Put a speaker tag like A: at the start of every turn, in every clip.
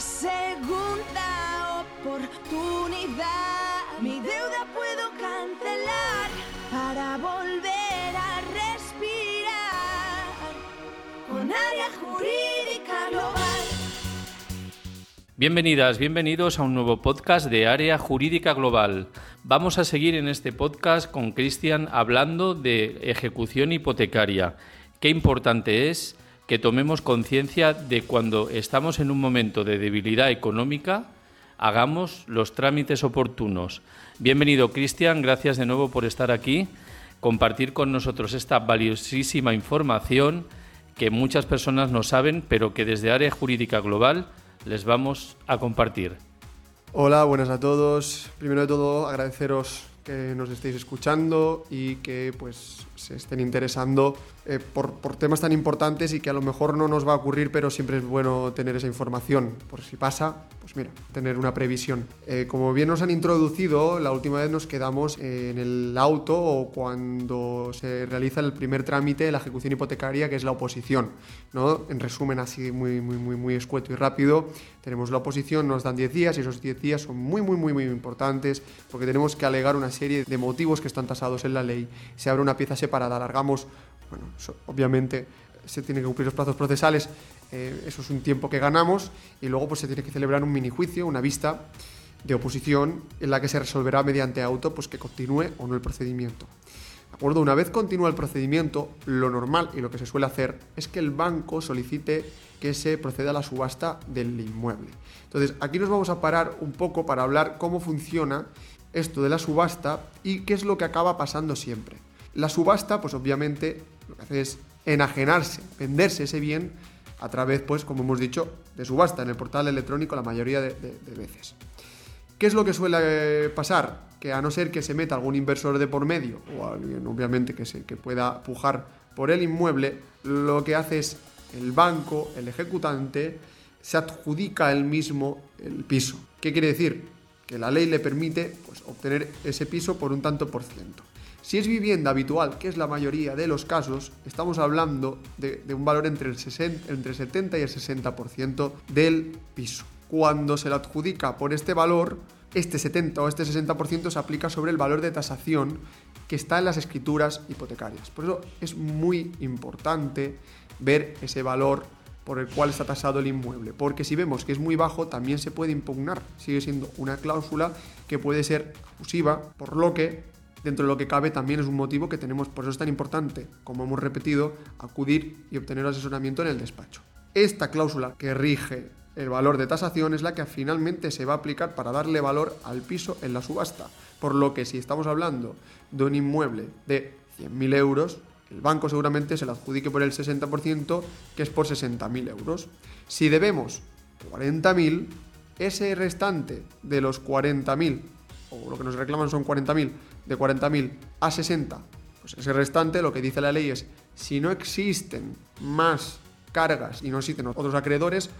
A: segunda oportunidad. Mi deuda puedo cancelar para volver a respirar con área jurídica global.
B: Bienvenidas, bienvenidos a un nuevo podcast de Área Jurídica Global. Vamos a seguir en este podcast con Cristian hablando de ejecución hipotecaria. Qué importante es que tomemos conciencia de cuando estamos en un momento de debilidad económica, hagamos los trámites oportunos. Bienvenido Cristian, gracias de nuevo por estar aquí, compartir con nosotros esta valiosísima información que muchas personas no saben, pero que desde Área Jurídica Global les vamos a compartir.
C: Hola, buenas a todos. Primero de todo, agradeceros que nos estéis escuchando y que pues se estén interesando eh, por, por, temas tan importantes y que a lo mejor no nos va a ocurrir, pero siempre es bueno tener esa información. Por si pasa, pues mira, tener una previsión. Eh, como bien nos han introducido, la última vez nos quedamos en el auto o cuando se realiza el primer trámite de la ejecución hipotecaria, que es la oposición. ¿no? En resumen, así muy, muy, muy, muy escueto y rápido, tenemos la oposición, nos dan 10 días y esos 10 días son muy, muy, muy, muy importantes porque tenemos que alegar una serie de motivos que están tasados en la ley. Se abre una pieza separada, alargamos bueno, obviamente se tienen que cumplir los plazos procesales, eh, eso es un tiempo que ganamos, y luego pues, se tiene que celebrar un mini juicio, una vista de oposición en la que se resolverá mediante auto pues, que continúe o no el procedimiento. ¿De acuerdo? Una vez continúa el procedimiento, lo normal y lo que se suele hacer es que el banco solicite que se proceda a la subasta del inmueble. Entonces, aquí nos vamos a parar un poco para hablar cómo funciona esto de la subasta y qué es lo que acaba pasando siempre. La subasta, pues obviamente lo que hace es enajenarse, venderse ese bien a través, pues, como hemos dicho, de subasta en el portal electrónico la mayoría de, veces. ¿Qué es lo que suele pasar? Que a no ser que se meta algún inversor de por medio, o alguien obviamente que, se, que pueda pujar por el inmueble, lo que hace es el banco, el ejecutante, se adjudica él mismo el piso. ¿Qué quiere decir? Que la ley le permite pues, obtener ese piso por un tanto por ciento. Si es vivienda habitual, que es la mayoría de los casos, estamos hablando de, un valor entre el, 60, entre el 70 y el 60% del piso. Cuando se le adjudica por este valor, este 70 o este 60% se aplica sobre el valor de tasación que está en las escrituras hipotecarias. Por eso es muy importante ver ese valor por el cual está tasado el inmueble, porque si vemos que es muy bajo también se puede impugnar, sigue siendo una cláusula que puede ser abusiva, por lo que dentro de lo que cabe también es un motivo que tenemos, por eso es tan importante, como hemos repetido, acudir y obtener asesoramiento en el despacho. Esta cláusula que rige el valor de tasación es la que finalmente se va a aplicar para darle valor al piso en la subasta, por lo que si estamos hablando de un inmueble de 100.000 euros, el banco seguramente se lo adjudique por el 60%, que es por 60.000 euros. Si debemos 40.000, ese restante de los 40.000, o lo que nos reclaman son 40.000, de 40.000 a 60, pues ese restante lo que dice la ley es, si no existen más cargas y no existen otros acreedores,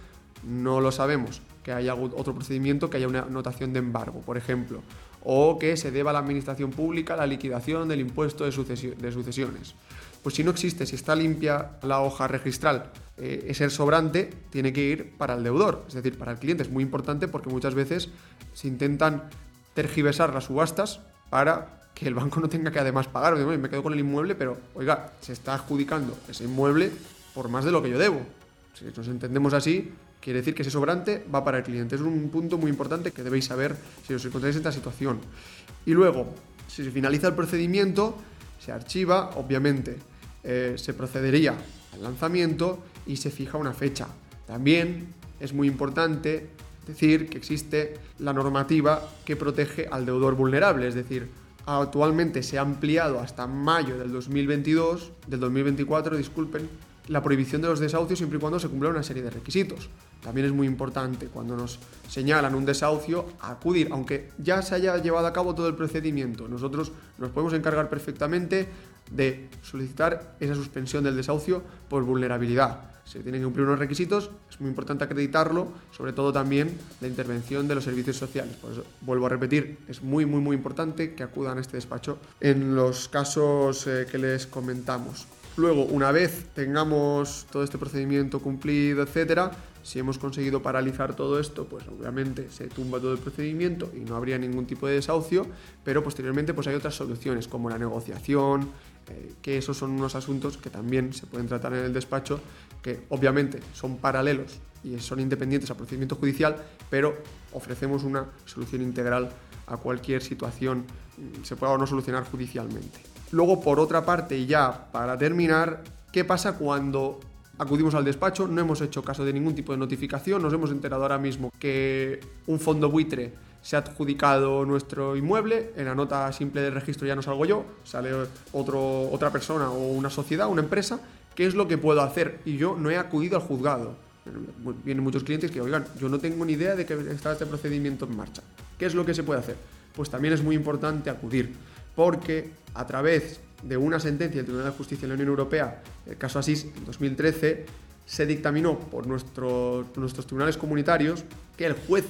C: no lo sabemos, que haya otro procedimiento, que haya una notación de embargo, por ejemplo, o que se deba a la administración pública la liquidación del impuesto de, sucesiones. Pues si no existe, si está limpia la hoja registral, eh, ese sobrante tiene que ir para el deudor, es decir, para el cliente. Es muy importante porque muchas veces se intentan tergiversar las subastas para que el banco no tenga que además pagar. Me quedo con el inmueble, pero oiga, se está adjudicando ese inmueble por más de lo que yo debo. Si nos entendemos así, quiere decir que ese sobrante va para el cliente. Es un punto muy importante que debéis saber si os encontráis en esta situación. Y luego, si se finaliza el procedimiento, se archiva, obviamente, eh, se procedería al lanzamiento y se fija una fecha. También es muy importante decir que existe la normativa que protege al deudor vulnerable, es decir, actualmente se ha ampliado hasta mayo del 2022, del 2024, disculpen, la prohibición de los desahucios siempre y cuando se cumpla una serie de requisitos. También es muy importante cuando nos señalan un desahucio acudir, aunque ya se haya llevado a cabo todo el procedimiento. Nosotros nos podemos encargar perfectamente de solicitar esa suspensión del desahucio por vulnerabilidad. Se tienen que cumplir unos requisitos, es muy importante acreditarlo, sobre todo también la intervención de los servicios sociales. Por eso, vuelvo a repetir, es muy, muy, muy importante que acudan a este despacho en los casos eh, que les comentamos. Luego, una vez tengamos todo este procedimiento cumplido, etcétera, si hemos conseguido paralizar todo esto, pues obviamente se tumba todo el procedimiento y no habría ningún tipo de desahucio, pero posteriormente pues hay otras soluciones como la negociación, eh, que esos son unos asuntos que también se pueden tratar en el despacho, que obviamente son paralelos y son independientes al procedimiento judicial, pero ofrecemos una solución integral a cualquier situación mm, se pueda o no solucionar judicialmente. Luego, por otra parte, y ya para terminar, ¿qué pasa cuando acudimos al despacho? No hemos hecho caso de ningún tipo de notificación, nos hemos enterado ahora mismo que un fondo buitre se ha adjudicado nuestro inmueble, en la nota simple del registro ya no salgo yo, sale otro, otra persona o una sociedad, una empresa, ¿qué es lo que puedo hacer? Y yo no he acudido al juzgado. Vienen muchos clientes que, oigan, yo no tengo ni idea de que está este procedimiento en marcha. ¿Qué es lo que se puede hacer? Pues también es muy importante acudir, porque a través de una sentencia del Tribunal de Justicia de la Unión Europea, el caso Asís, en 2013, se dictaminó por nuestros, nuestros tribunales comunitarios que el juez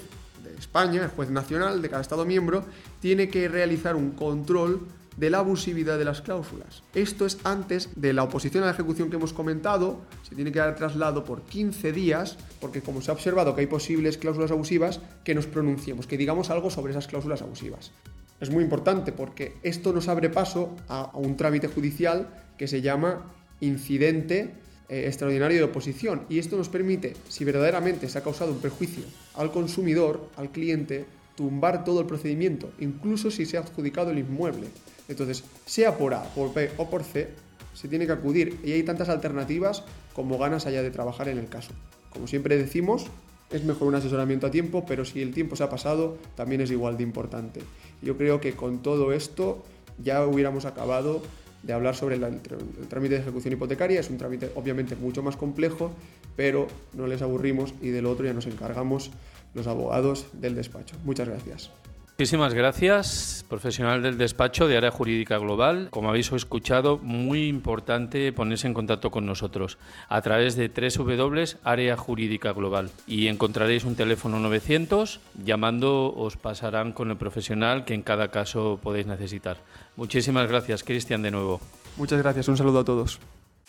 C: de España, el juez nacional de cada Estado miembro, tiene que realizar un control de la abusividad de las cláusulas. Esto es antes de la oposición a la ejecución que hemos comentado, se tiene que dar traslado por 15 días, porque como se ha observado que hay posibles cláusulas abusivas, que nos pronunciemos, que digamos algo sobre esas cláusulas abusivas. Es muy importante porque esto nos abre paso a, un trámite judicial que se llama incidente eh, extraordinario de oposición y esto nos permite, si verdaderamente se ha causado un perjuicio al consumidor, al cliente, tumbar todo el procedimiento, incluso si se ha adjudicado el inmueble. Entonces, sea por A, por B o por C, se tiene que acudir y hay tantas alternativas como ganas allá de trabajar en el caso. Como siempre decimos, es mejor un asesoramiento a tiempo, pero si el tiempo se ha pasado, también es igual de importante. Yo creo que con todo esto ya hubiéramos acabado de hablar sobre el, el, trámite de ejecución hipotecaria. Es un trámite obviamente mucho más complejo, pero no les aburrimos y del otro ya nos encargamos los abogados del despacho. Muchas gracias.
B: Muchísimas gracias, profesional del despacho de área jurídica global. Como habéis escuchado, muy importante ponerse en contacto con nosotros a través de W área jurídica global y encontraréis un teléfono 900. Llamando os pasarán con el profesional que en cada caso podéis necesitar. Muchísimas gracias, Cristian, de nuevo.
C: Muchas gracias, un saludo a todos.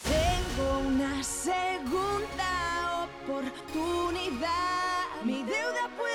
A: Tengo una segunda oportunidad. Mi deuda puede